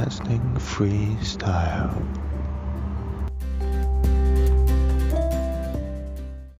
Podcasting Freestyle.